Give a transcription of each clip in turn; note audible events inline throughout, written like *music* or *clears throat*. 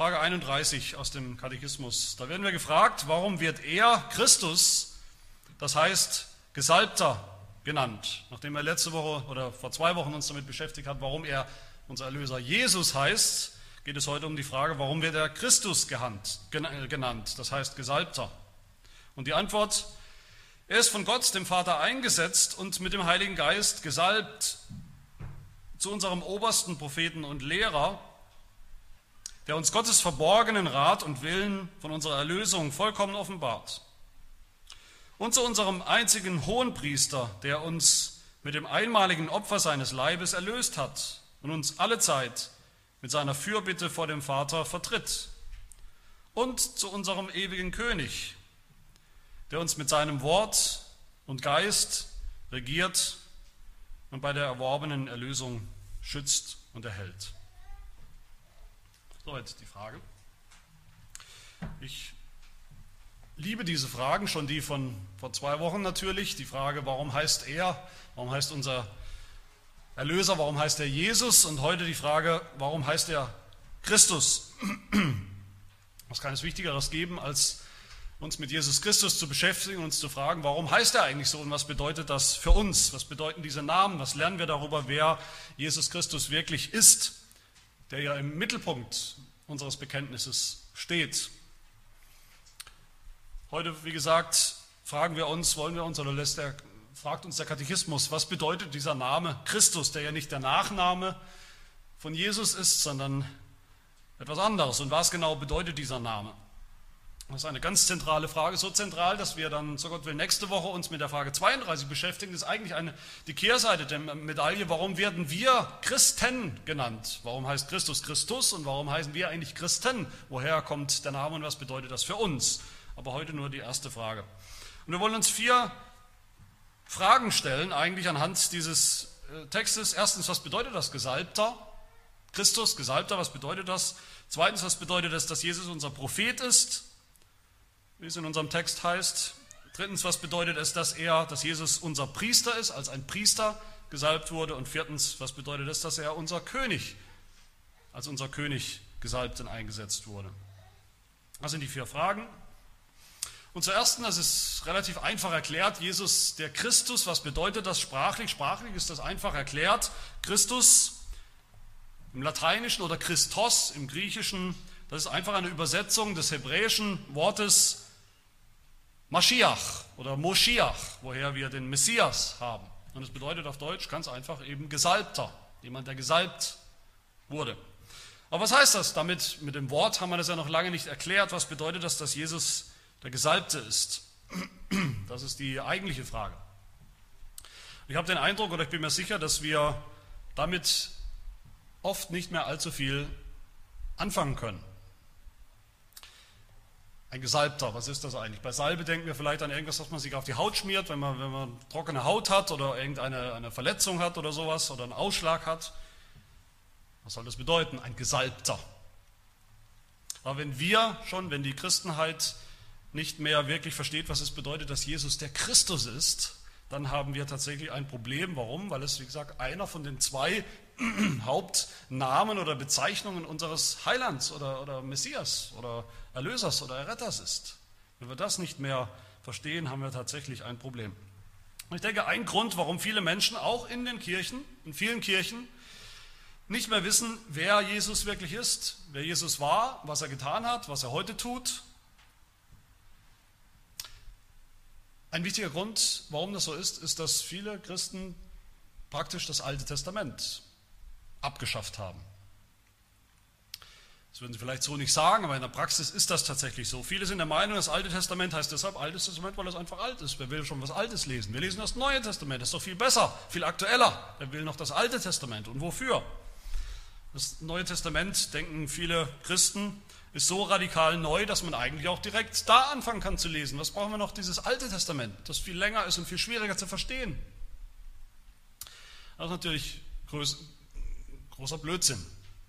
Frage 31 aus dem Katechismus. Da werden wir gefragt, warum wird er, Christus, das heißt Gesalbter, genannt? Nachdem er letzte Woche oder vor zwei Wochen uns damit beschäftigt hat, warum er unser Erlöser Jesus heißt, geht es heute um die Frage, warum wird er Christus genannt, das heißt Gesalbter. Und die Antwort, er ist von Gott, dem Vater, eingesetzt und mit dem Heiligen Geist gesalbt zu unserem obersten Propheten und Lehrer, der uns Gottes verborgenen Rat und Willen von unserer Erlösung vollkommen offenbart. Und zu unserem einzigen Hohenpriester, der uns mit dem einmaligen Opfer seines Leibes erlöst hat und uns alle Zeit mit seiner Fürbitte vor dem Vater vertritt. Und zu unserem ewigen König, der uns mit seinem Wort und Geist regiert und bei der erworbenen Erlösung schützt und erhält. Jetzt die Frage. Ich liebe diese Fragen, schon die von vor zwei Wochen natürlich. Die Frage, warum heißt er, warum heißt unser Erlöser, warum heißt er Jesus? Und heute die Frage, warum heißt er Christus? Was kann es Wichtigeres geben, als uns mit Jesus Christus zu beschäftigen und uns zu fragen, warum heißt er eigentlich so und was bedeutet das für uns? Was bedeuten diese Namen? Was lernen wir darüber, wer Jesus Christus wirklich ist? Der ja im Mittelpunkt unseres Bekenntnisses steht. Heute, wie gesagt, fragen wir uns, wollen wir uns oder lässt der, fragt uns der Katechismus, was bedeutet dieser Name Christus, der ja nicht der Nachname von Jesus ist, sondern etwas anderes. Und was genau bedeutet dieser Name? Das ist eine ganz zentrale Frage, so zentral, dass wir dann, so Gott will, nächste Woche uns mit der Frage 32 beschäftigen. Das ist eigentlich eine, die Kehrseite der Medaille. Warum werden wir Christen genannt? Warum heißt Christus Christus und warum heißen wir eigentlich Christen? Woher kommt der Name und was bedeutet das für uns? Aber heute nur die erste Frage. Und wir wollen uns vier Fragen stellen, eigentlich anhand dieses äh, Textes. Erstens, was bedeutet das Gesalbter? Christus, Gesalbter, was bedeutet das? Zweitens, was bedeutet das, dass Jesus unser Prophet ist? Wie es in unserem Text heißt. Drittens, was bedeutet es, dass er, dass Jesus unser Priester ist, als ein Priester gesalbt wurde? Und viertens, was bedeutet es, dass er unser König, als unser König gesalbt und eingesetzt wurde? Das sind die vier Fragen. Und zur ersten, das ist relativ einfach erklärt, Jesus der Christus, was bedeutet das sprachlich? Sprachlich ist das einfach erklärt. Christus im Lateinischen oder Christos im Griechischen, das ist einfach eine Übersetzung des hebräischen Wortes Mashiach oder Moschiach, woher wir den Messias haben. Und es bedeutet auf Deutsch ganz einfach eben Gesalbter, jemand, der gesalbt wurde. Aber was heißt das? Damit, mit dem Wort haben wir das ja noch lange nicht erklärt. Was bedeutet das, dass Jesus der Gesalbte ist? Das ist die eigentliche Frage. Ich habe den Eindruck oder ich bin mir sicher, dass wir damit oft nicht mehr allzu viel anfangen können. Ein Gesalbter, was ist das eigentlich? Bei Salbe denken wir vielleicht an irgendwas, was man sich auf die Haut schmiert, wenn man, wenn man trockene Haut hat oder irgendeine eine Verletzung hat oder sowas oder einen Ausschlag hat. Was soll das bedeuten? Ein Gesalbter. Aber wenn wir schon, wenn die Christenheit nicht mehr wirklich versteht, was es bedeutet, dass Jesus der Christus ist, dann haben wir tatsächlich ein Problem. Warum? Weil es, wie gesagt, einer von den zwei *clears throat* Hauptnamen oder Bezeichnungen unseres Heilands oder, oder Messias oder Erlösers oder Erretters ist. Wenn wir das nicht mehr verstehen, haben wir tatsächlich ein Problem. Ich denke, ein Grund, warum viele Menschen auch in den Kirchen, in vielen Kirchen, nicht mehr wissen, wer Jesus wirklich ist, wer Jesus war, was er getan hat, was er heute tut. Ein wichtiger Grund, warum das so ist, ist, dass viele Christen praktisch das Alte Testament abgeschafft haben. Das würden Sie vielleicht so nicht sagen, aber in der Praxis ist das tatsächlich so. Viele sind der Meinung, das Alte Testament heißt deshalb Altes Testament, weil es einfach alt ist. Wer will schon was Altes lesen? Wir lesen das Neue Testament, das ist doch viel besser, viel aktueller. Wer will noch das Alte Testament und wofür? Das Neue Testament, denken viele Christen, ist so radikal neu, dass man eigentlich auch direkt da anfangen kann zu lesen. Was brauchen wir noch dieses Alte Testament, das viel länger ist und viel schwieriger zu verstehen? Das ist natürlich großer Blödsinn,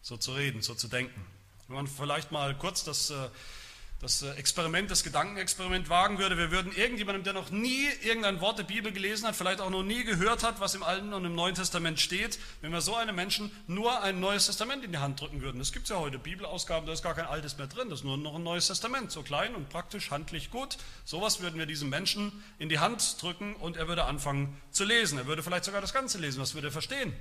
so zu reden, so zu denken. Wenn man vielleicht mal kurz das, äh, das äh, Experiment, das Gedankenexperiment wagen würde. Wir würden irgendjemandem, der noch nie irgendein Wort der Bibel gelesen hat, vielleicht auch noch nie gehört hat, was im Alten und im Neuen Testament steht, wenn wir so einem Menschen nur ein Neues Testament in die Hand drücken würden. Es gibt ja heute Bibelausgaben, da ist gar kein Altes mehr drin, das ist nur noch ein Neues Testament, so klein und praktisch, handlich gut. Sowas würden wir diesem Menschen in die Hand drücken und er würde anfangen zu lesen. Er würde vielleicht sogar das Ganze lesen. Was würde er verstehen?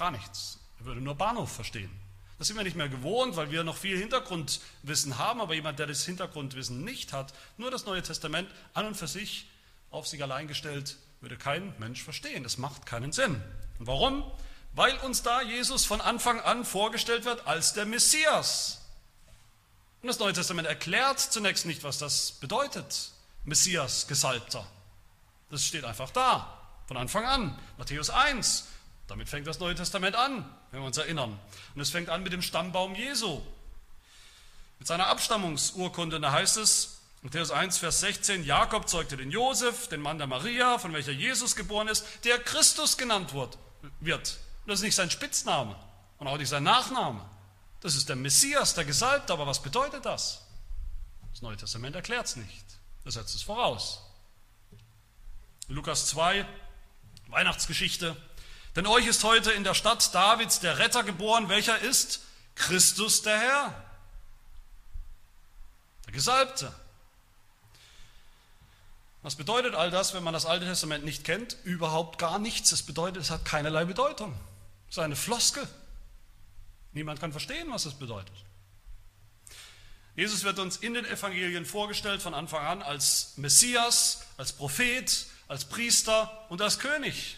Gar nichts. Er würde nur Bahnhof verstehen. Das sind wir nicht mehr gewohnt, weil wir noch viel Hintergrundwissen haben, aber jemand, der das Hintergrundwissen nicht hat, nur das Neue Testament an und für sich auf sich allein gestellt, würde kein Mensch verstehen. Das macht keinen Sinn. Und warum? Weil uns da Jesus von Anfang an vorgestellt wird als der Messias. Und das Neue Testament erklärt zunächst nicht, was das bedeutet. Messias, Gesalbter. Das steht einfach da, von Anfang an. Matthäus 1, damit fängt das Neue Testament an, wenn wir uns erinnern. Und es fängt an mit dem Stammbaum Jesu, mit seiner Abstammungsurkunde. Und da heißt es, Matthäus 1, Vers 16, Jakob zeugte den Josef, den Mann der Maria, von welcher Jesus geboren ist, der Christus genannt wird. Das ist nicht sein Spitzname und auch nicht sein Nachname. Das ist der Messias, der Gesalbte. Aber was bedeutet das? Das Neue Testament erklärt es nicht. Das setzt es voraus. Lukas 2, Weihnachtsgeschichte. Denn euch ist heute in der Stadt Davids der Retter geboren, welcher ist Christus der Herr, der Gesalbte. Was bedeutet all das, wenn man das Alte Testament nicht kennt? Überhaupt gar nichts. Es bedeutet, es hat keinerlei Bedeutung. Es ist eine Floskel. Niemand kann verstehen, was es bedeutet. Jesus wird uns in den Evangelien vorgestellt von Anfang an als Messias, als Prophet, als Priester und als König.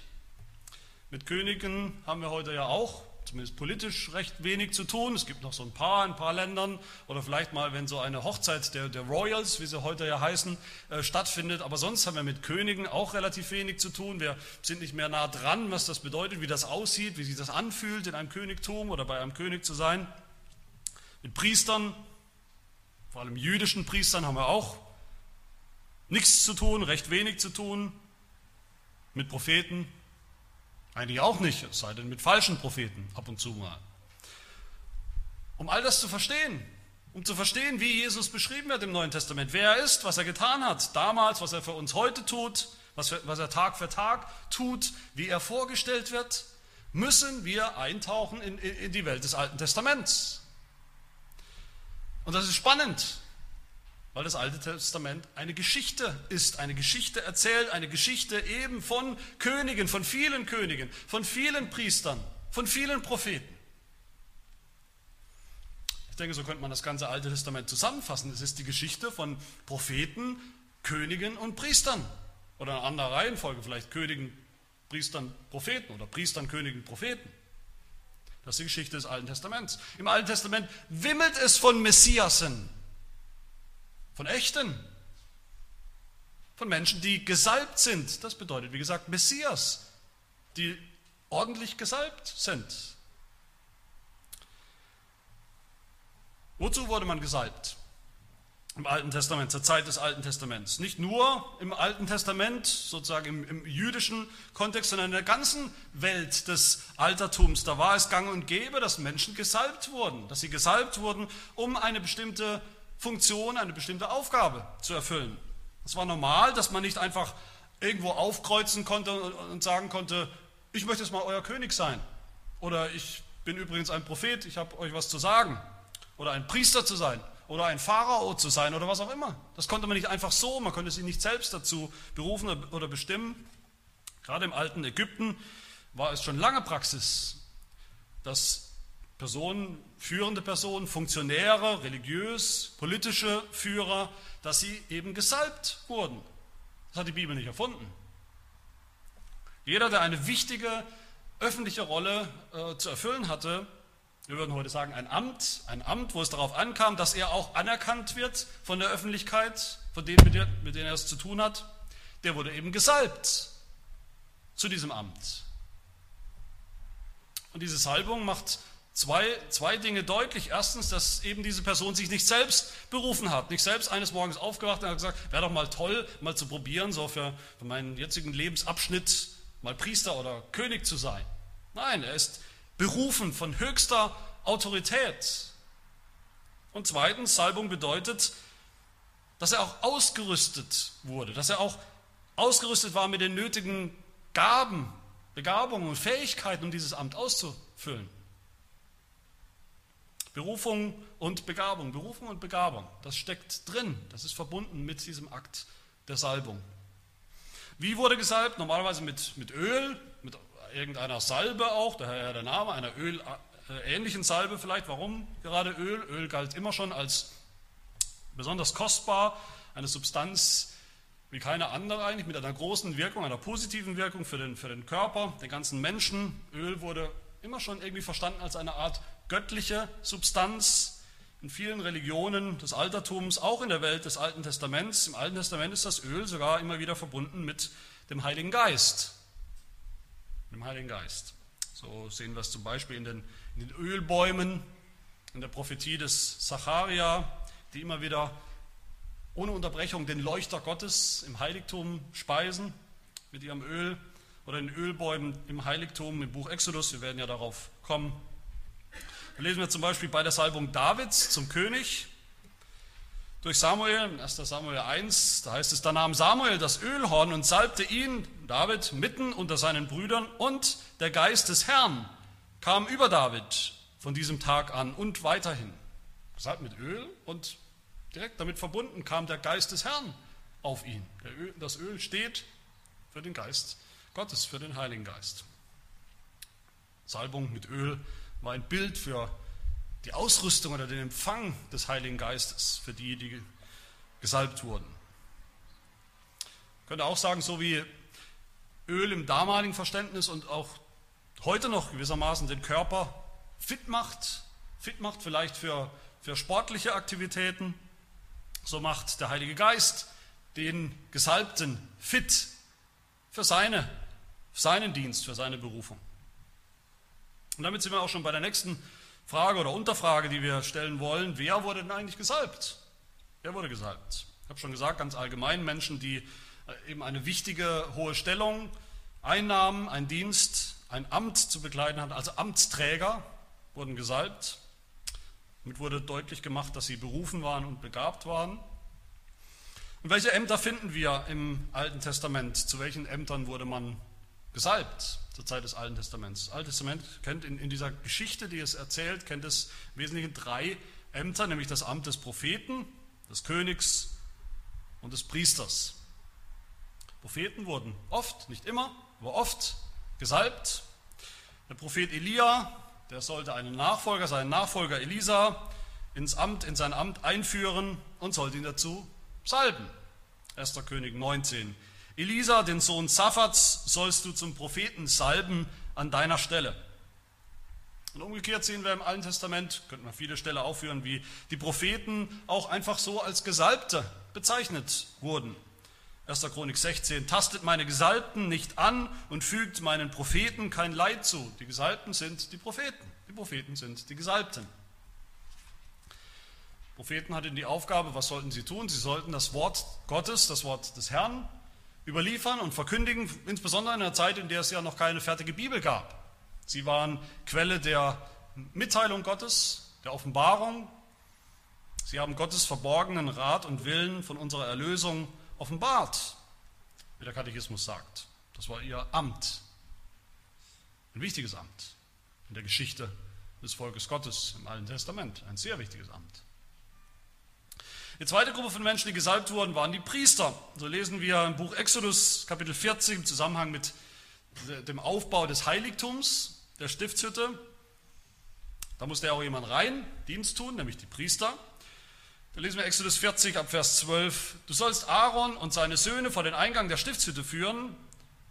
Mit Königen haben wir heute ja auch, zumindest politisch, recht wenig zu tun. Es gibt noch so ein paar in ein paar Ländern oder vielleicht mal, wenn so eine Hochzeit der, der Royals, wie sie heute ja heißen, äh, stattfindet. Aber sonst haben wir mit Königen auch relativ wenig zu tun. Wir sind nicht mehr nah dran, was das bedeutet, wie das aussieht, wie sich das anfühlt, in einem Königtum oder bei einem König zu sein. Mit Priestern, vor allem jüdischen Priestern, haben wir auch nichts zu tun, recht wenig zu tun. Mit Propheten eigentlich auch nicht, es sei denn mit falschen Propheten ab und zu mal. Um all das zu verstehen, um zu verstehen, wie Jesus beschrieben wird im Neuen Testament, wer er ist, was er getan hat, damals, was er für uns heute tut, was, was er Tag für Tag tut, wie er vorgestellt wird, müssen wir eintauchen in, in die Welt des Alten Testaments. Und das ist spannend, weil das Alte Testament eine Geschichte ist, eine Geschichte erzählt, eine Geschichte eben von Königen, von vielen Königen, von vielen Priestern, von vielen Propheten. Ich denke, so könnte man das ganze Alte Testament zusammenfassen. Es ist die Geschichte von Propheten, Königen und Priestern. Oder in anderer Reihenfolge, vielleicht Königen, Priestern, Propheten oder Priestern, Königen, Propheten. Das ist die Geschichte des Alten Testaments. Im Alten Testament wimmelt es von Messiasen, von echten. Von Menschen, die gesalbt sind. Das bedeutet, wie gesagt, Messias, die ordentlich gesalbt sind. Wozu wurde man gesalbt? Im Alten Testament, zur Zeit des Alten Testaments. Nicht nur im Alten Testament, sozusagen im, im, jüdischen Kontext, sondern in der ganzen Welt des Altertums. Da war es gang und gäbe, dass Menschen gesalbt wurden, dass sie gesalbt wurden, um eine bestimmte Funktion, eine bestimmte Aufgabe zu erfüllen. Es war normal, dass man nicht einfach irgendwo aufkreuzen konnte und sagen konnte, ich möchte jetzt mal euer König sein. Oder ich bin übrigens ein Prophet, ich habe euch was zu sagen. Oder ein Priester zu sein. Oder ein Pharao zu sein oder was auch immer. Das konnte man nicht einfach so, man konnte sich nicht selbst dazu berufen oder bestimmen. Gerade im alten Ägypten war es schon lange Praxis, dass Personen, führende Personen, Funktionäre, religiös, politische Führer, dass sie eben gesalbt wurden. Das hat die Bibel nicht erfunden. Jeder, der eine wichtige öffentliche Rolle äh, zu erfüllen hatte, wir würden heute sagen ein Amt, ein Amt, wo es darauf ankam, dass er auch anerkannt wird von der Öffentlichkeit, von denen, mit, der, mit denen er es zu tun hat, der wurde eben gesalbt zu diesem Amt. Und diese Salbung macht Zwei, zwei Dinge deutlich. Erstens, dass eben diese Person sich nicht selbst berufen hat, nicht selbst eines Morgens aufgewacht und hat gesagt, wäre doch mal toll, mal zu probieren, so für, für meinen jetzigen Lebensabschnitt mal Priester oder König zu sein. Nein, er ist berufen von höchster Autorität. Und zweitens, Salbung bedeutet, dass er auch ausgerüstet wurde, dass er auch ausgerüstet war mit den nötigen Gaben, Begabungen und Fähigkeiten, um dieses Amt auszufüllen. Berufung und Begabung, Berufung und Begabung, das steckt drin, das ist verbunden mit diesem Akt der Salbung. Wie wurde gesalbt? Normalerweise mit, mit Öl, mit irgendeiner Salbe auch, daher der Name, einer ölähnlichen Salbe vielleicht. Warum gerade Öl? Öl galt immer schon als besonders kostbar, eine Substanz wie keine andere eigentlich, mit einer großen Wirkung, einer positiven Wirkung für den, für den Körper, den ganzen Menschen. Öl wurde immer schon irgendwie verstanden als eine Art göttliche Substanz in vielen Religionen des Altertums, auch in der Welt des Alten Testaments. Im Alten Testament ist das Öl sogar immer wieder verbunden mit dem Heiligen Geist. Dem Heiligen Geist. So sehen wir es zum Beispiel in den, in den Ölbäumen, in der Prophetie des Zacharia, die immer wieder ohne Unterbrechung den Leuchter Gottes im Heiligtum speisen mit ihrem Öl oder in Ölbäumen im Heiligtum im Buch Exodus. Wir werden ja darauf kommen. Da lesen wir zum Beispiel bei der Salbung Davids zum König durch Samuel, 1. Samuel 1, da heißt es, da nahm Samuel das Ölhorn und salbte ihn, David, mitten unter seinen Brüdern und der Geist des Herrn kam über David von diesem Tag an und weiterhin. Gesalbt mit Öl und direkt damit verbunden kam der Geist des Herrn auf ihn. Öl, das Öl steht für den Geist Gottes, für den Heiligen Geist. Salbung mit Öl war ein Bild für die Ausrüstung oder den Empfang des Heiligen Geistes für die, die gesalbt wurden. Ich könnte auch sagen, so wie Öl im damaligen Verständnis und auch heute noch gewissermaßen den Körper fit macht, fit macht vielleicht für, für sportliche Aktivitäten, so macht der Heilige Geist den Gesalbten fit für seine, seinen Dienst, für seine Berufung. Und damit sind wir auch schon bei der nächsten Frage oder Unterfrage, die wir stellen wollen. Wer wurde denn eigentlich gesalbt? Wer wurde gesalbt? Ich habe schon gesagt, ganz allgemein Menschen, die äh, eben eine wichtige, hohe Stellung einnahmen, einen Dienst, ein Amt zu bekleiden hatten, also Amtsträger wurden gesalbt. Damit wurde deutlich gemacht, dass sie berufen waren und begabt waren. Und welche Ämter finden wir im Alten Testament? Zu welchen Ämtern wurde man gesalbt zur Zeit des Alten Testaments? Das Alte Testament kennt in, in dieser Geschichte, die es erzählt, kennt es im Wesentlichen drei Ämter, nämlich das Amt des Propheten, des Königs und des Priesters. Propheten wurden oft, nicht immer, aber oft gesalbt. Der Prophet Elia der sollte einen Nachfolger, seinen Nachfolger Elisa, ins Amt, in sein Amt einführen und sollte ihn dazu salben. 1. König 19. Elisa, den Sohn Saphats, sollst du zum Propheten salben an deiner Stelle. Und umgekehrt sehen wir im Alten Testament, könnten wir viele Stellen aufführen, wie die Propheten auch einfach so als Gesalbte bezeichnet wurden. 1. Chronik 16, tastet meine Gesalbten nicht an und fügt meinen Propheten kein Leid zu. Die Gesalbten sind die Propheten. Die Propheten sind die Gesalbten. Propheten hatten die Aufgabe, was sollten sie tun? Sie sollten das Wort Gottes, das Wort des Herrn überliefern und verkündigen, insbesondere in einer Zeit, in der es ja noch keine fertige Bibel gab. Sie waren Quelle der Mitteilung Gottes, der Offenbarung. Sie haben Gottes verborgenen Rat und Willen von unserer Erlösung offenbart, wie der Katechismus sagt. Das war ihr Amt, ein wichtiges Amt in der Geschichte des Volkes Gottes im Alten Testament, ein sehr wichtiges Amt. Die zweite Gruppe von Menschen, die gesalbt wurden, waren die Priester. So lesen wir im Buch Exodus Kapitel 40 im Zusammenhang mit dem Aufbau des Heiligtums, der Stiftshütte. Da musste ja auch jemand rein, Dienst tun, nämlich die Priester. Da lesen wir Exodus 40 ab Vers 12. Du sollst Aaron und seine Söhne vor den Eingang der Stiftshütte führen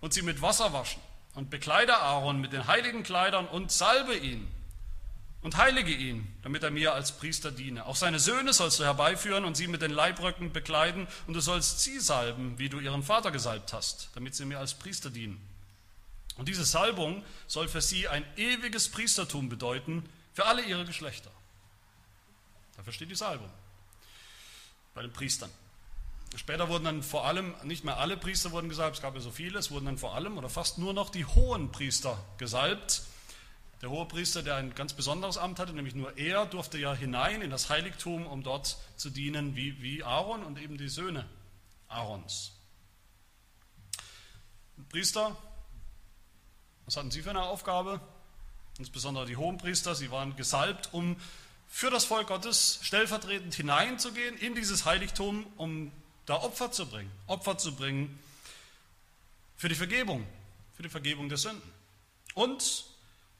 und sie mit Wasser waschen. Und bekleide Aaron mit den heiligen Kleidern und salbe ihn und heilige ihn, damit er mir als Priester diene. Auch seine Söhne sollst du herbeiführen und sie mit den Leibröcken bekleiden und du sollst sie salben, wie du ihren Vater gesalbt hast, damit sie mir als Priester dienen. Und diese Salbung soll für sie ein ewiges Priestertum bedeuten, für alle ihre Geschlechter. Dafür steht die Salbung bei den Priestern. Später wurden dann vor allem, nicht mehr alle Priester wurden gesalbt, es gab ja so viele, es wurden dann vor allem oder fast nur noch die hohen Priester gesalbt. Der Hohepriester, der ein ganz besonderes Amt hatte, nämlich nur er durfte ja hinein in das Heiligtum, um dort zu dienen, wie, wie Aaron und eben die Söhne Aarons. Priester, was hatten sie für eine Aufgabe? Insbesondere die Hohenpriester, sie waren gesalbt, um für das Volk Gottes stellvertretend hineinzugehen in dieses Heiligtum, um da Opfer zu bringen. Opfer zu bringen für die Vergebung, für die Vergebung der Sünden. Und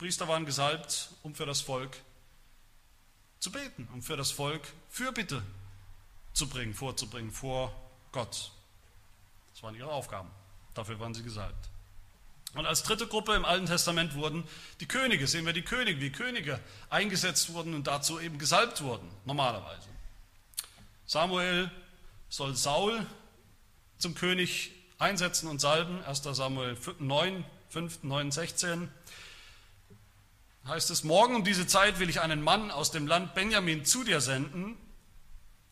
Priester waren gesalbt, um für das Volk zu beten, um für das Volk Fürbitte zu bringen, vorzubringen vor Gott. Das waren ihre Aufgaben. Dafür waren sie gesalbt. Und als dritte Gruppe im Alten Testament wurden die Könige, sehen wir die Könige, wie Könige eingesetzt wurden und dazu eben gesalbt wurden, normalerweise. Samuel soll Saul zum König einsetzen und salben, 1 Samuel 9, 5, 9, 16 heißt es, morgen um diese Zeit will ich einen Mann aus dem Land Benjamin zu dir senden,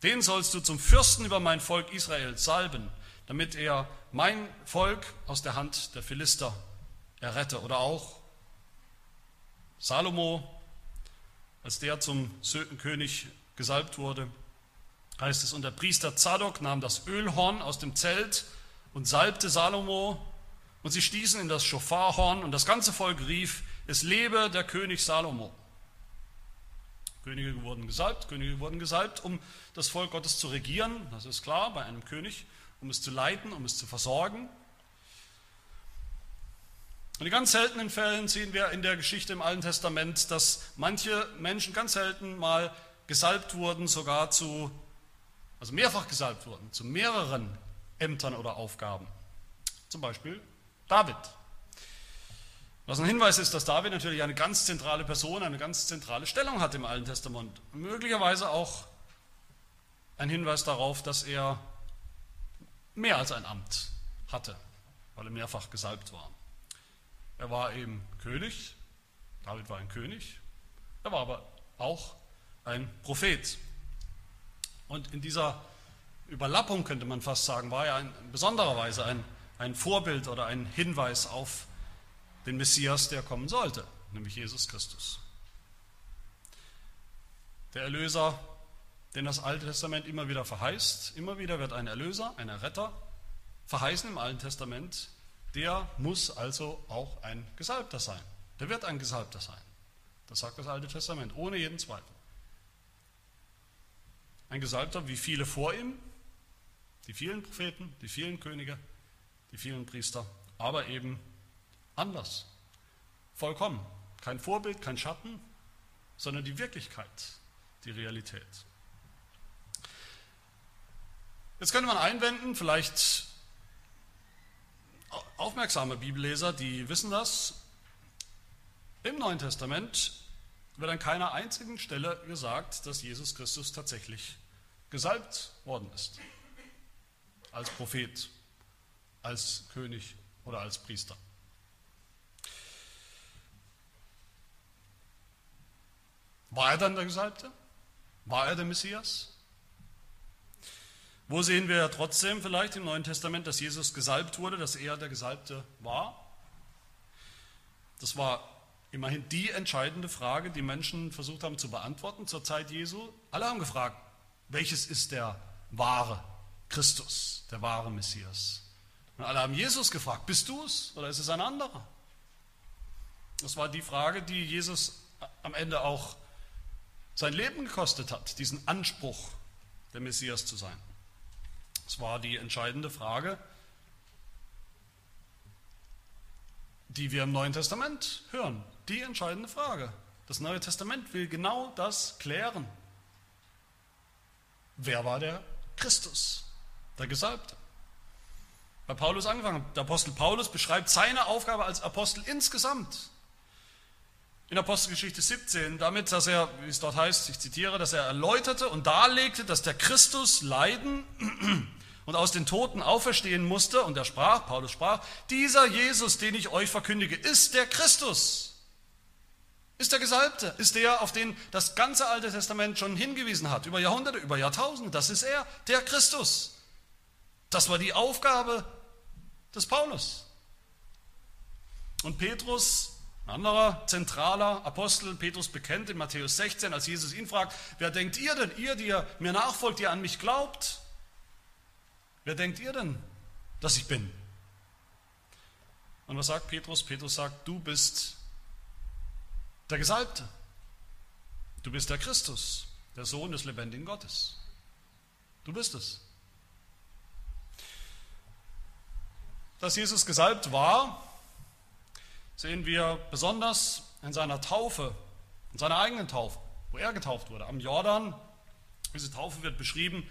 den sollst du zum Fürsten über mein Volk Israel salben, damit er mein Volk aus der Hand der Philister errette. Oder auch Salomo, als der zum König gesalbt wurde, heißt es, und der Priester Zadok nahm das Ölhorn aus dem Zelt und salbte Salomo, und sie stießen in das Schofarhorn, und das ganze Volk rief, es lebe der König Salomo. Könige wurden gesalbt, Könige wurden gesalbt, um das Volk Gottes zu regieren, das ist klar, bei einem König, um es zu leiten, um es zu versorgen. Und in ganz seltenen Fällen sehen wir in der Geschichte im Alten Testament, dass manche Menschen ganz selten mal gesalbt wurden, sogar zu, also mehrfach gesalbt wurden, zu mehreren Ämtern oder Aufgaben. Zum Beispiel David. Was ein Hinweis ist, dass David natürlich eine ganz zentrale Person, eine ganz zentrale Stellung hat im Alten Testament. Möglicherweise auch ein Hinweis darauf, dass er mehr als ein Amt hatte, weil er mehrfach gesalbt war. Er war eben König, David war ein König, er war aber auch ein Prophet. Und in dieser Überlappung, könnte man fast sagen, war er in besonderer Weise ein, ein Vorbild oder ein Hinweis auf den Messias, der kommen sollte, nämlich Jesus Christus. Der Erlöser, den das Alte Testament immer wieder verheißt, immer wieder wird ein Erlöser, ein Erretter verheißen im Alten Testament, der muss also auch ein Gesalbter sein. Der wird ein Gesalbter sein. Das sagt das Alte Testament, ohne jeden Zweifel. Ein Gesalbter wie viele vor ihm, die vielen Propheten, die vielen Könige, die vielen Priester, aber eben anders. Vollkommen. Kein Vorbild, kein Schatten, sondern die Wirklichkeit, die Realität. Jetzt könnte man einwenden, vielleicht aufmerksame Bibelleser, die wissen das, im Neuen Testament wird an keiner einzigen Stelle gesagt, dass Jesus Christus tatsächlich gesalbt worden ist. Als Prophet, als König oder als Priester. War er dann der Gesalbte? War er der Messias? Wo sehen wir trotzdem vielleicht im Neuen Testament, dass Jesus gesalbt wurde, dass er der Gesalbte war? Das war immerhin die entscheidende Frage, die Menschen versucht haben zu beantworten zur Zeit Jesu. Alle haben gefragt, welches ist der wahre Christus, der wahre Messias? Und alle haben Jesus gefragt, bist du es oder ist es ein anderer? Das war die Frage, die Jesus am Ende auch sein Leben gekostet hat, diesen Anspruch, der Messias zu sein. Das war die entscheidende Frage, die wir im Neuen Testament hören. Die entscheidende Frage. Das Neue Testament will genau das klären. Wer war der Christus, der Gesalbte? Bei Paulus angefangen. Der Apostel Paulus beschreibt seine Aufgabe als Apostel insgesamt in Apostelgeschichte 17 damit, dass er, wie es dort heißt, ich zitiere, dass er erläuterte und darlegte, dass der Christus leiden *clears throat* und aus den Toten auferstehen musste. Und er sprach, Paulus sprach, dieser Jesus, den ich euch verkündige, ist der Christus. Ist der Gesalbte, ist der, auf den das ganze Alte Testament schon hingewiesen hat, über Jahrhunderte, über Jahrtausende. Das ist er, der Christus. Das war die Aufgabe des Paulus. Und Petrus Ein anderer zentraler Apostel, Petrus bekennt in Matthäus 16, als Jesus ihn fragt, wer denkt ihr denn, ihr, die ihr mir nachfolgt, ihr an mich glaubt? Wer denkt ihr denn, dass ich bin? Und was sagt Petrus? Petrus sagt, du bist der Gesalbte. Du bist der Christus, der Sohn des lebendigen Gottes. Du bist es. Dass Jesus gesalbt war, sehen wir besonders in seiner Taufe, in seiner eigenen Taufe, wo er getauft wurde, am Jordan. Diese Taufe wird beschrieben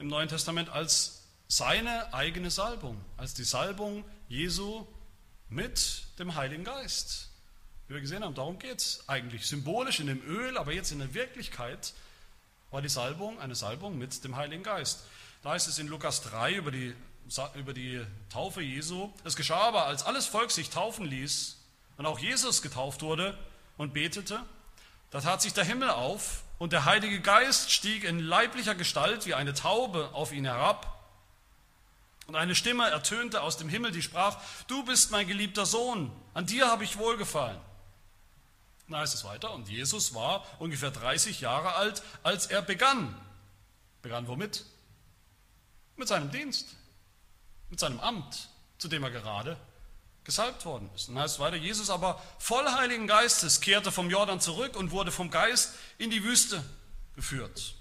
im Neuen Testament als seine eigene Salbung, als die Salbung Jesu mit dem Heiligen Geist. Wie wir gesehen haben, darum geht es eigentlich. Symbolisch in dem Öl, aber jetzt in der Wirklichkeit war die Salbung eine Salbung mit dem Heiligen Geist. Da heißt es in Lukas 3 über die, über die Taufe Jesu. Es geschah aber, als alles Volk sich taufen ließ und auch Jesus getauft wurde und betete, da tat sich der Himmel auf und der Heilige Geist stieg in leiblicher Gestalt wie eine Taube auf ihn herab. Und eine Stimme ertönte aus dem Himmel, die sprach, du bist mein geliebter Sohn, an dir habe ich wohlgefallen. Da heißt es weiter, und Jesus war ungefähr 30 Jahre alt, als er begann. Begann womit? Mit seinem Dienst, mit seinem Amt, zu dem er gerade gesalbt worden ist. Dann heißt es weiter, Jesus aber voll Heiligen Geistes kehrte vom Jordan zurück und wurde vom Geist in die Wüste geführt.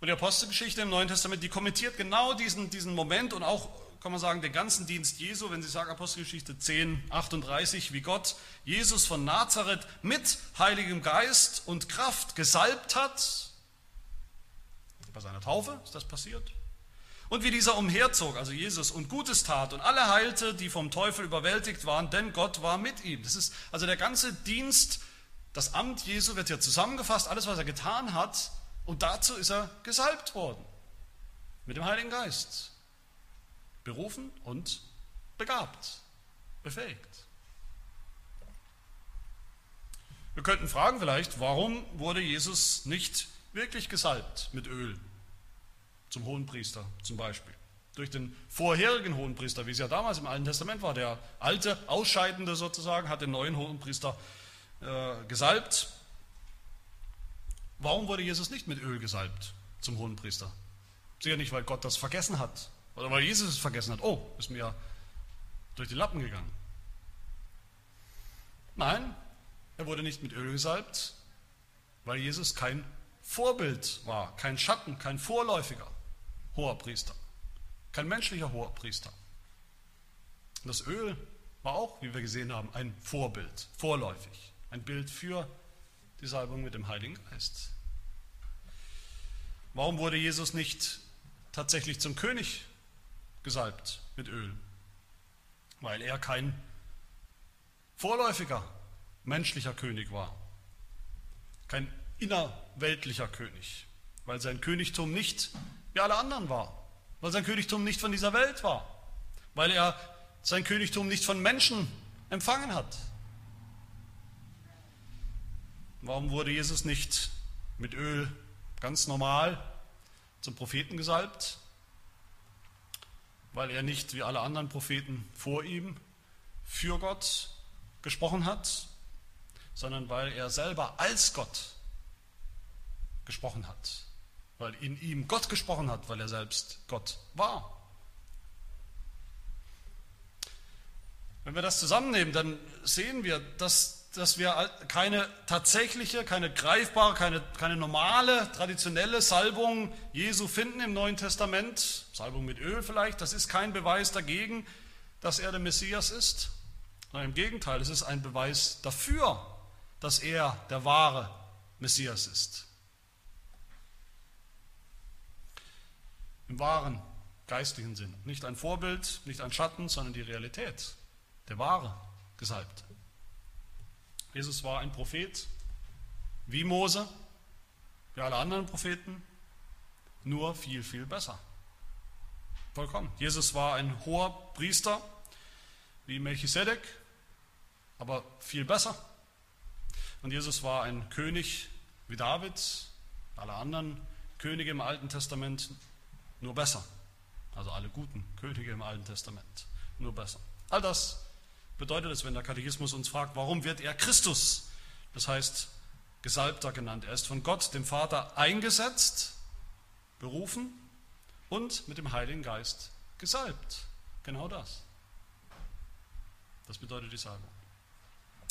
Und die Apostelgeschichte im Neuen Testament, die kommentiert genau diesen, diesen Moment und auch kann man sagen, den ganzen Dienst Jesu, wenn Sie sagen Apostelgeschichte 10, 38, wie Gott Jesus von Nazareth mit Heiligem Geist und Kraft gesalbt hat. Bei seiner Taufe ist das passiert. Und wie dieser umherzog, also Jesus, und Gutes tat und alle heilte, die vom Teufel überwältigt waren, denn Gott war mit ihm. Das ist also der ganze Dienst, das Amt Jesu wird hier zusammengefasst, alles, was er getan hat, und dazu ist er gesalbt worden. Mit dem Heiligen Geist berufen und begabt, befähigt. Wir könnten fragen vielleicht, warum wurde Jesus nicht wirklich gesalbt mit Öl zum Hohenpriester zum Beispiel? Durch den vorherigen Hohenpriester, wie es ja damals im Alten Testament war, der alte Ausscheidende sozusagen, hat den neuen Hohenpriester äh, gesalbt. Warum wurde Jesus nicht mit Öl gesalbt zum Hohenpriester? Sicher nicht, weil Gott das vergessen hat oder weil Jesus es vergessen hat. Oh, ist mir durch die Lappen gegangen. Nein, er wurde nicht mit Öl gesalbt, weil Jesus kein Vorbild war, kein Schatten, kein vorläufiger hoher Priester, kein menschlicher hoher Priester. das Öl war auch, wie wir gesehen haben, ein Vorbild, vorläufig, ein Bild für die Salbung mit dem Heiligen Geist. Warum wurde Jesus nicht tatsächlich zum König gesalbt mit Öl, weil er kein vorläufiger menschlicher König war, kein innerweltlicher König, weil sein Königtum nicht wie alle anderen war, weil sein Königtum nicht von dieser Welt war, weil er sein Königtum nicht von Menschen empfangen hat. Warum wurde Jesus nicht mit Öl ganz normal zum Propheten gesalbt, weil er nicht wie alle anderen Propheten vor ihm für Gott gesprochen hat, sondern weil er selber als Gott gesprochen hat, weil in ihm Gott gesprochen hat, weil er selbst Gott war. Wenn wir das zusammennehmen, dann sehen wir, dass dass wir keine tatsächliche, keine greifbare, keine, keine normale, traditionelle Salbung Jesu finden im Neuen Testament, Salbung mit Öl vielleicht, das ist kein Beweis dagegen, dass er der Messias ist. Sondern Im Gegenteil, es ist ein Beweis dafür, dass er der wahre Messias ist. Im wahren geistlichen Sinn. Nicht ein Vorbild, nicht ein Schatten, sondern die Realität. Der wahre Gesalbte. Jesus war ein Prophet, wie Mose, wie alle anderen Propheten, nur viel, viel besser. Vollkommen. Jesus war ein hoher Priester, wie Melchisedek, aber viel besser. Und Jesus war ein König wie David, alle anderen Könige im Alten Testament, nur besser. Also alle guten Könige im Alten Testament, nur besser. All das bedeutet es, wenn der Katechismus uns fragt, warum wird er Christus, das heißt Gesalbter genannt. Er ist von Gott, dem Vater, eingesetzt, berufen und mit dem Heiligen Geist gesalbt. Genau das. Das bedeutet die Salbung.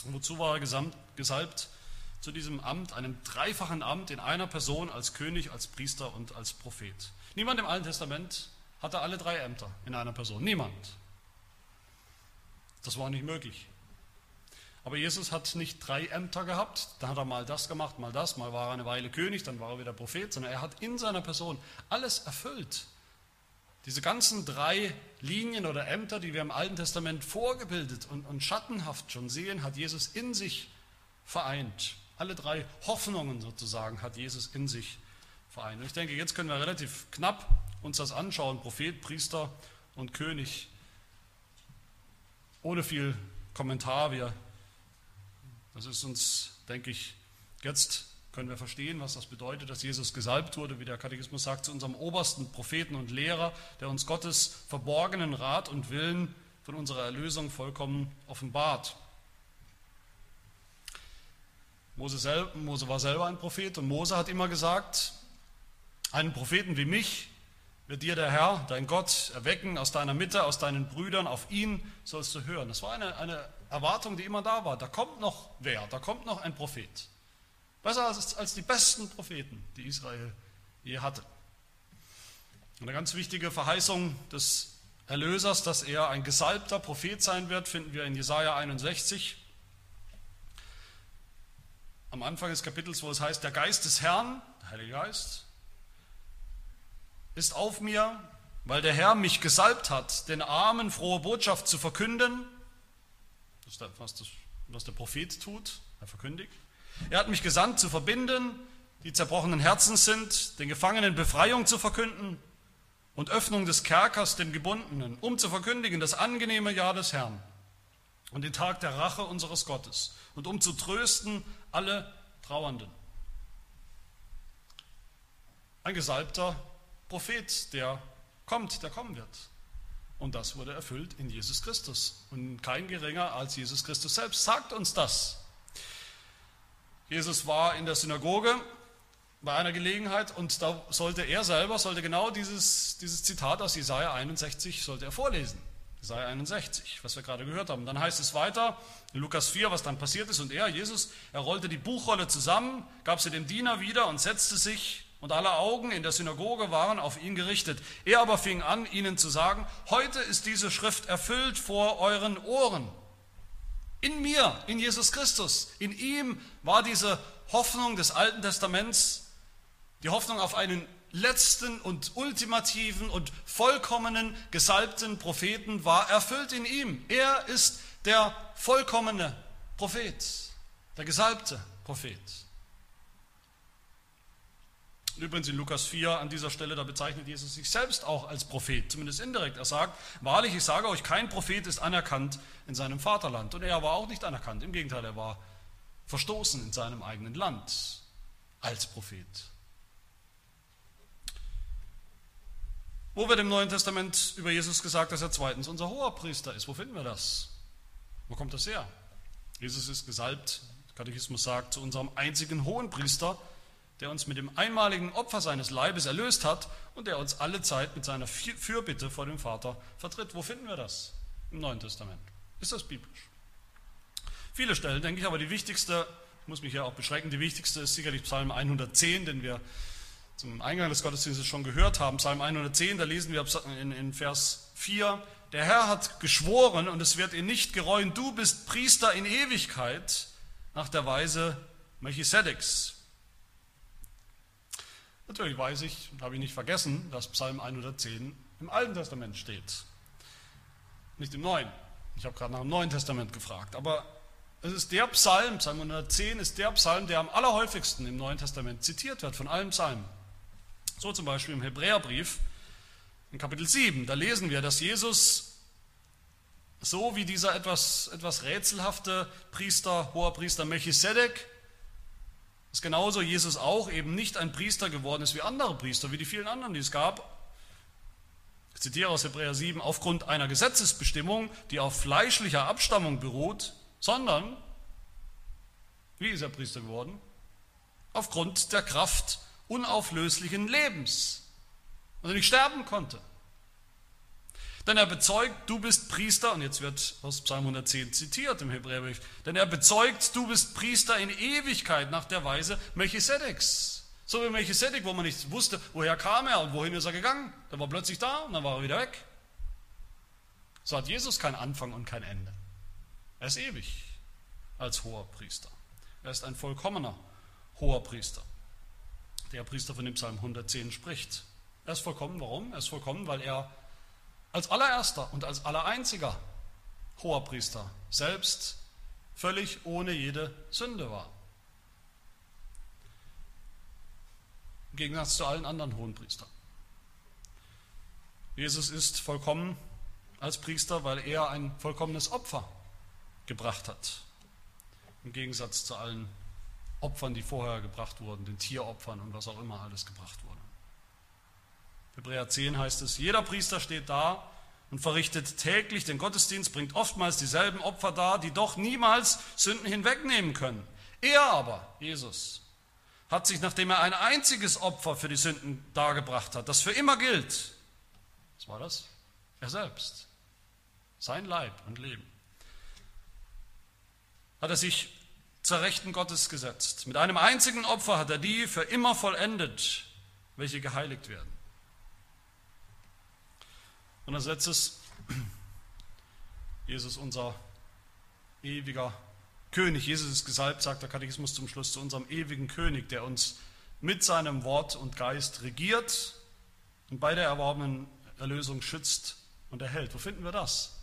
Und wozu war er gesalbt? Zu diesem Amt, einem dreifachen Amt in einer Person als König, als Priester und als Prophet. Niemand im Alten Testament hatte alle drei Ämter in einer Person. Niemand. Das war nicht möglich. Aber Jesus hat nicht drei Ämter gehabt, da hat er mal das gemacht, mal das, mal war er eine Weile König, dann war er wieder Prophet, sondern er hat in seiner Person alles erfüllt. Diese ganzen drei Linien oder Ämter, die wir im Alten Testament vorgebildet und, und schattenhaft schon sehen, hat Jesus in sich vereint. Alle drei Hoffnungen sozusagen hat Jesus in sich vereint. Und ich denke, jetzt können wir relativ knapp uns das anschauen, Prophet, Priester und König, ohne viel Kommentar. Wir das ist uns, denke ich, jetzt können wir verstehen, was das bedeutet, dass Jesus gesalbt wurde, wie der Katechismus sagt, zu unserem obersten Propheten und Lehrer, der uns Gottes verborgenen Rat und Willen von unserer Erlösung vollkommen offenbart. Mose, selber, Mose war selber ein Prophet und Mose hat immer gesagt, einen Propheten wie mich wird dir der Herr, dein Gott, erwecken aus deiner Mitte, aus deinen Brüdern, auf ihn sollst du hören. Das war eine, eine Erwartung, die immer da war. Da kommt noch wer, da kommt noch ein Prophet. Besser als, als die besten Propheten, die Israel je hatte. Eine ganz wichtige Verheißung des Erlösers, dass er ein gesalbter Prophet sein wird, finden wir in Jesaja 61. Am Anfang des Kapitels, wo es heißt: Der Geist des Herrn, der Heilige Geist, ist auf mir, weil der Herr mich gesalbt hat, den Armen frohe Botschaft zu verkünden. Das ist das, was, der Prophet tut, er verkündigt. Er hat mich gesandt, zu verbinden, die zerbrochenen Herzen sind, den Gefangenen Befreiung zu verkünden und Öffnung des Kerkers den Gebundenen, um zu verkündigen das angenehme Jahr des Herrn und den Tag der Rache unseres Gottes und um zu trösten alle Trauernden. Ein gesalbter Prophet, der kommt, der kommen wird. Und das wurde erfüllt in Jesus Christus. Und kein geringer als Jesus Christus selbst sagt uns das. Jesus war in der Synagoge bei einer Gelegenheit und da sollte er selber, sollte genau dieses, dieses Zitat aus Jesaja 61, sollte er vorlesen. Jesaja 61, was wir gerade gehört haben. Dann heißt es weiter in Lukas 4, was dann passiert ist. Und er, Jesus, er rollte die Buchrolle zusammen, gab sie dem Diener wieder und setzte sich und alle Augen in der Synagoge waren auf ihn gerichtet. Er aber fing an, ihnen zu sagen, heute ist diese Schrift erfüllt vor euren Ohren. In mir, in Jesus Christus, in ihm war diese Hoffnung des Alten Testaments, die Hoffnung auf einen letzten und ultimativen und vollkommenen gesalbten Propheten war erfüllt in ihm. Er ist der vollkommene Prophet, der gesalbte Prophet. Übrigens in Lukas 4 an dieser Stelle, da bezeichnet Jesus sich selbst auch als Prophet, zumindest indirekt. Er sagt, wahrlich, ich sage euch, kein Prophet ist anerkannt in seinem Vaterland. Und er war auch nicht anerkannt, im Gegenteil, er war verstoßen in seinem eigenen Land als Prophet. Wo wird im Neuen Testament über Jesus gesagt, dass er zweitens unser hoher Priester ist? Wo finden wir das? Wo kommt das her? Jesus ist gesalbt, der Katechismus sagt, zu unserem einzigen hohen Priester, der uns mit dem einmaligen Opfer seines Leibes erlöst hat und der uns alle Zeit mit seiner Fürbitte vor dem Vater vertritt. Wo finden wir das? Im Neuen Testament. Ist das biblisch? Viele Stellen, denke ich, aber die wichtigste, ich muss mich ja auch beschränken, die wichtigste ist sicherlich Psalm 110, den wir zum Eingang des Gottesdienstes schon gehört haben. Psalm 110, da lesen wir in, in Vers 4, der Herr hat geschworen und es wird ihn nicht gereuen, du bist Priester in Ewigkeit nach der Weise Melchisedeks. Natürlich weiß ich, habe ich nicht vergessen, dass Psalm 110 im Alten Testament steht, nicht im Neuen. Ich habe gerade nach dem Neuen Testament gefragt, aber es ist der Psalm, Psalm 110 ist der Psalm, der am allerhäufigsten im Neuen Testament zitiert wird, von allen Psalmen. So zum Beispiel im Hebräerbrief, in Kapitel 7, da lesen wir, dass Jesus so wie dieser etwas, etwas rätselhafte Priester, hoher Priester Melchisedek, dass genauso Jesus auch eben nicht ein Priester geworden ist wie andere Priester, wie die vielen anderen, die es gab. zitiere aus Hebräer 7, aufgrund einer Gesetzesbestimmung, die auf fleischlicher Abstammung beruht, sondern, wie ist er Priester geworden? Aufgrund der Kraft unauflöslichen Lebens, also nicht sterben konnte. Denn er bezeugt, du bist Priester, und jetzt wird aus Psalm 110 zitiert im Hebräerbrief, denn er bezeugt, du bist Priester in Ewigkeit nach der Weise Melchisedeks. So wie Melchisedek, wo man nicht wusste, woher kam er und wohin ist er gegangen. Der war plötzlich da und dann war er wieder weg. So hat Jesus kein Anfang und kein Ende. Er ist ewig als hoher Priester. Er ist ein vollkommener hoher Priester. Der Priester von dem Psalm 110 spricht. Er ist vollkommen, warum? Er ist vollkommen, weil er als allererster und als allereinziger Hoherpriester selbst völlig ohne jede Sünde war. Im Gegensatz zu allen anderen Hohenpriestern. Jesus ist vollkommen als Priester, weil er ein vollkommenes Opfer gebracht hat. Im Gegensatz zu allen Opfern, die vorher gebracht wurden, den Tieropfern und was auch immer alles gebracht wurde. Hebräer 10 heißt es, jeder Priester steht da und verrichtet täglich den Gottesdienst, bringt oftmals dieselben Opfer dar, die doch niemals Sünden hinwegnehmen können. Er aber, Jesus, hat sich, nachdem er ein einziges Opfer für die Sünden dargebracht hat, das für immer gilt, was war das? Er selbst, sein Leib und Leben, hat er sich zur Rechten Gottes gesetzt. Mit einem einzigen Opfer hat er die für immer vollendet, welche geheiligt werden. Und als letztes, Jesus unser ewiger König. Jesus ist gesalbt, sagt der Katechismus zum Schluss, zu unserem ewigen König, der uns mit seinem Wort und Geist regiert und bei der erworbenen Erlösung schützt und erhält. Wo finden wir das?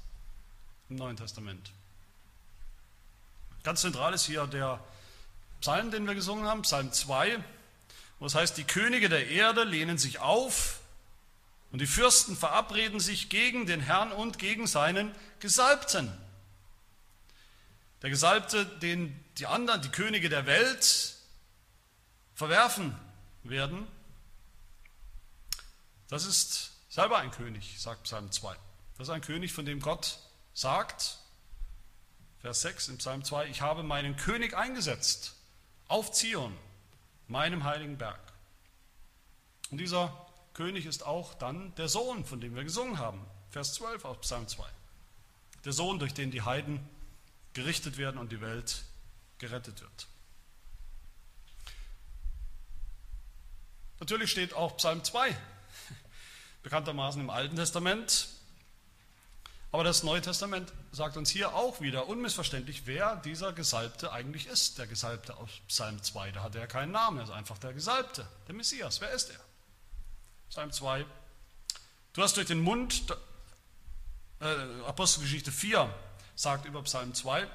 Im Neuen Testament. Ganz zentral ist hier der Psalm, den wir gesungen haben, Psalm 2, wo es heißt, die Könige der Erde lehnen sich auf und die Fürsten verabreden sich gegen den Herrn und gegen seinen Gesalbten. Der Gesalbte, den die anderen, die Könige der Welt, verwerfen werden, das ist selber ein König, sagt Psalm 2. Das ist ein König, von dem Gott sagt, Vers 6 im Psalm 2, ich habe meinen König eingesetzt auf Zion, meinem heiligen Berg. Und dieser König ist auch dann der Sohn, von dem wir gesungen haben. Vers 12 aus Psalm 2. Der Sohn, durch den die Heiden gerichtet werden und die Welt gerettet wird. Natürlich steht auch Psalm 2 bekanntermaßen im Alten Testament. Aber das Neue Testament sagt uns hier auch wieder unmissverständlich, wer dieser Gesalbte eigentlich ist. Der Gesalbte aus Psalm 2, da hat er keinen Namen, er ist einfach der Gesalbte, der Messias. Wer ist er? Psalm 2. Du hast durch den Mund, äh, Apostelgeschichte 4 sagt über Psalm 2,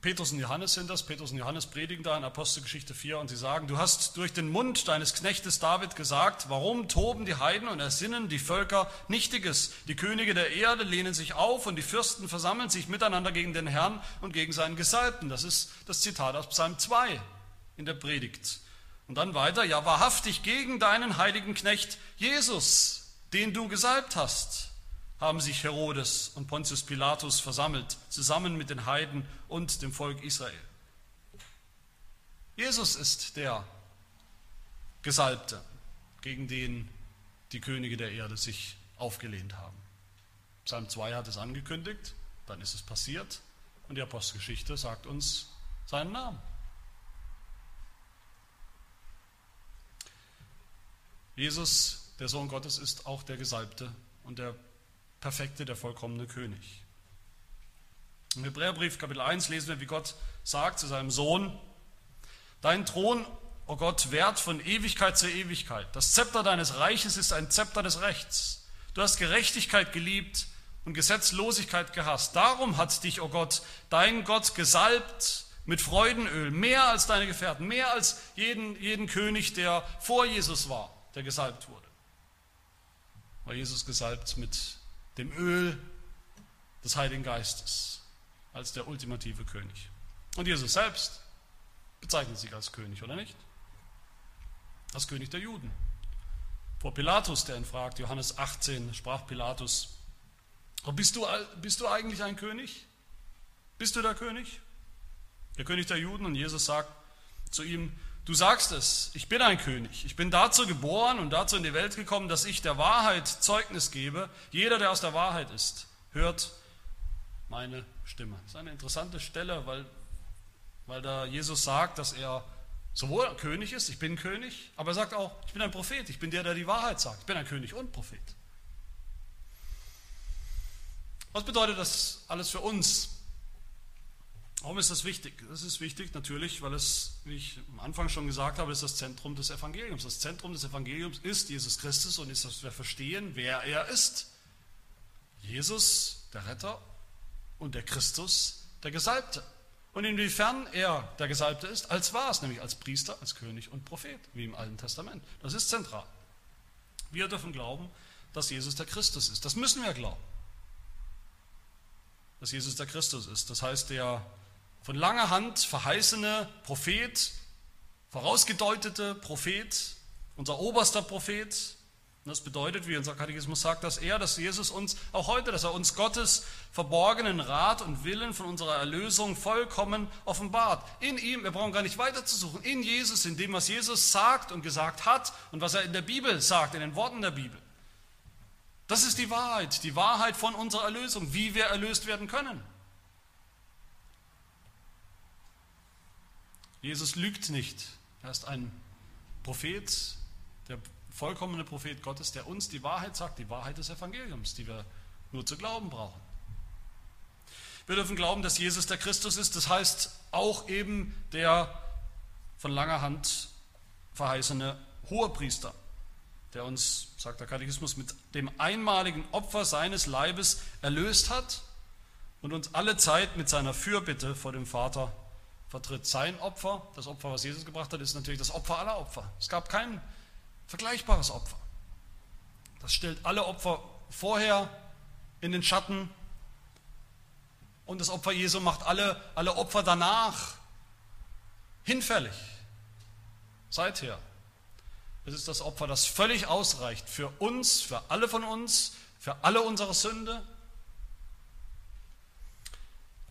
Petrus und Johannes sind das, Petrus und Johannes predigen da in Apostelgeschichte 4 und sie sagen, du hast durch den Mund deines Knechtes David gesagt, warum toben die Heiden und ersinnen die Völker Nichtiges? Die Könige der Erde lehnen sich auf und die Fürsten versammeln sich miteinander gegen den Herrn und gegen seinen Gesalbten. Das ist das Zitat aus Psalm 2 in der Predigt. Und dann weiter, ja wahrhaftig gegen deinen heiligen Knecht Jesus, den du gesalbt hast, haben sich Herodes und Pontius Pilatus versammelt, zusammen mit den Heiden und dem Volk Israel. Jesus ist der Gesalbte, gegen den die Könige der Erde sich aufgelehnt haben. Psalm 2 hat es angekündigt, dann ist es passiert und die Apostelgeschichte sagt uns seinen Namen. Jesus, der Sohn Gottes, ist auch der Gesalbte und der perfekte, der vollkommene König. Im Hebräerbrief Kapitel 1 lesen wir, wie Gott sagt zu seinem Sohn, Dein Thron, o oh Gott, währt von Ewigkeit zu Ewigkeit. Das Zepter deines Reiches ist ein Zepter des Rechts. Du hast Gerechtigkeit geliebt und Gesetzlosigkeit gehasst. Darum hat dich, o oh Gott, dein Gott gesalbt mit Freudenöl, mehr als deine Gefährten, mehr als jeden, jeden König, der vor Jesus war der gesalbt wurde. War Jesus gesalbt mit dem Öl des Heiligen Geistes als der ultimative König. Und Jesus selbst bezeichnet sich als König, oder nicht? Als König der Juden. vor Pilatus, der ihn fragt. Johannes 18 sprach Pilatus, bist du, bist du eigentlich ein König? Bist du der König? Der König der Juden und Jesus sagt zu ihm, du sagst es, ich bin ein König. Ich bin dazu geboren und dazu in die Welt gekommen, dass ich der Wahrheit Zeugnis gebe. Jeder, der aus der Wahrheit ist, hört meine Stimme. Das ist eine interessante Stelle, weil, weil da Jesus sagt, dass er sowohl König ist, ich bin König, aber er sagt auch, ich bin ein Prophet, ich bin der, der die Wahrheit sagt. Ich bin ein König und Prophet. Was bedeutet das alles für uns? Warum ist das wichtig? Das ist wichtig natürlich, weil es, wie ich am Anfang schon gesagt habe, ist das Zentrum des Evangeliums. Das Zentrum des Evangeliums ist Jesus Christus und ist, dass wir verstehen, wer er ist. Jesus, der Retter und der Christus, der Gesalbte. Und inwiefern er der Gesalbte ist, als war es, nämlich als Priester, als König und Prophet, wie im Alten Testament. Das ist zentral. Wir dürfen glauben, dass Jesus der Christus ist. Das müssen wir glauben. Dass Jesus der Christus ist. Das heißt, der von langer Hand verheißene Prophet, vorausgedeutete Prophet, unser oberster Prophet, und das bedeutet, wie unser Katechismus sagt, dass er, dass Jesus uns auch heute, dass er uns Gottes verborgenen Rat und Willen von unserer Erlösung vollkommen offenbart. In ihm, wir brauchen gar nicht weiter zu suchen, in Jesus, in dem, was Jesus sagt und gesagt hat und was er in der Bibel sagt, in den Worten der Bibel. Das ist die Wahrheit, die Wahrheit von unserer Erlösung, wie wir erlöst werden können. Jesus lügt nicht. Er ist ein Prophet, der vollkommene Prophet Gottes, der uns die Wahrheit sagt, die Wahrheit des Evangeliums, die wir nur zu glauben brauchen. Wir dürfen glauben, dass Jesus der Christus ist, das heißt auch eben der von langer Hand verheißene Hohepriester, der uns, sagt der Katechismus, mit dem einmaligen Opfer seines Leibes erlöst hat und uns alle Zeit mit seiner Fürbitte vor dem Vater vertritt. Sein Opfer, das Opfer, was Jesus gebracht hat, ist natürlich das Opfer aller Opfer. Es gab kein vergleichbares Opfer. Das stellt alle Opfer vorher in den Schatten und das Opfer Jesu macht alle, alle Opfer danach hinfällig. Seither. Es ist das Opfer, das völlig ausreicht für uns, für alle von uns, für alle unsere Sünde.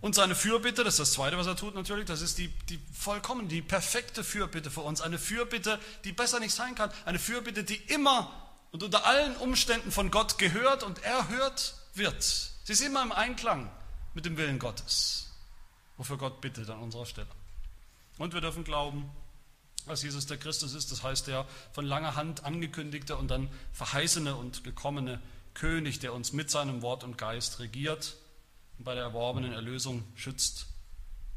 Und seine Fürbitte, das ist das Zweite, was er tut natürlich, das ist die, die vollkommen, die perfekte Fürbitte für uns. Eine Fürbitte, die besser nicht sein kann. Eine Fürbitte, die immer und unter allen Umständen von Gott gehört und erhört wird. Sie ist immer im Einklang mit dem Willen Gottes, wofür Gott bittet an unserer Stelle. Und wir dürfen glauben, dass Jesus der Christus ist, das heißt der von langer Hand angekündigte und dann verheißene und gekommene König, der uns mit seinem Wort und Geist regiert und bei der erworbenen Erlösung schützt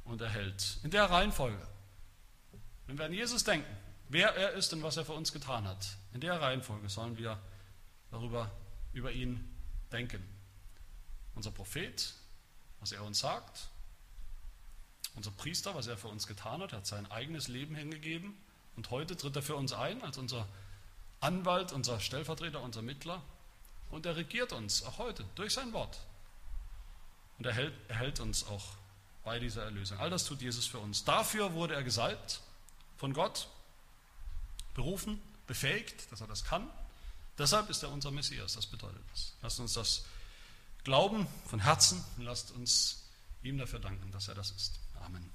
und erhält. In der Reihenfolge. Wenn wir an Jesus denken, wer er ist und was er für uns getan hat, in der Reihenfolge sollen wir darüber über ihn denken. Unser Prophet, was er uns sagt. Unser Priester, was er für uns getan hat, hat sein eigenes Leben hingegeben und heute tritt er für uns ein als unser Anwalt, unser Stellvertreter, unser Mittler und er regiert uns auch heute durch sein Wort und er hält, er hält uns auch bei dieser Erlösung. All das tut Jesus für uns. Dafür wurde er gesalbt von Gott, berufen, befähigt, dass er das kann. Deshalb ist er unser Messias, das bedeutet das. Lasst uns das glauben von Herzen und lasst uns ihm dafür danken, dass er das ist. Amen.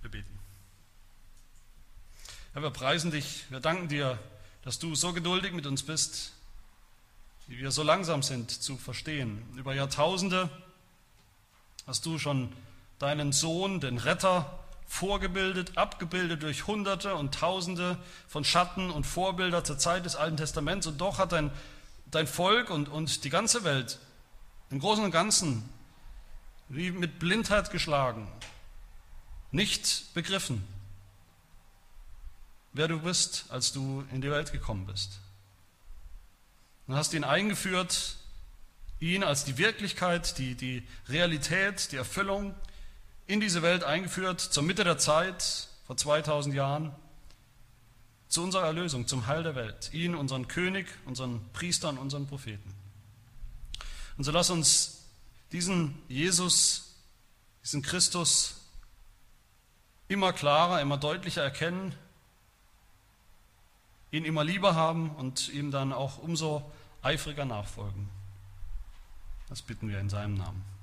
Wir beten. Herr, wir preisen dich, wir danken dir, dass du so geduldig mit uns bist, wie wir so langsam sind zu verstehen. Über Jahrtausende hast du schon deinen Sohn, den Retter, vorgebildet, abgebildet durch Hunderte und Tausende von Schatten und Vorbilder zur Zeit des Alten Testaments. Und doch hat dein, dein Volk und, und die ganze Welt im Großen und Ganzen wie mit Blindheit geschlagen, nicht begriffen, wer du bist, als du in die Welt gekommen bist. Und hast ihn eingeführt, ihn als die Wirklichkeit, die, die Realität, die Erfüllung in diese Welt eingeführt, zur Mitte der Zeit, vor 2000 Jahren, zu unserer Erlösung, zum Heil der Welt. Ihn, unseren König, unseren Priester und unseren Propheten. Und so lass uns diesen Jesus, diesen Christus immer klarer, immer deutlicher erkennen ihn immer lieber haben und ihm dann auch umso eifriger nachfolgen. Das bitten wir in seinem Namen. Amen.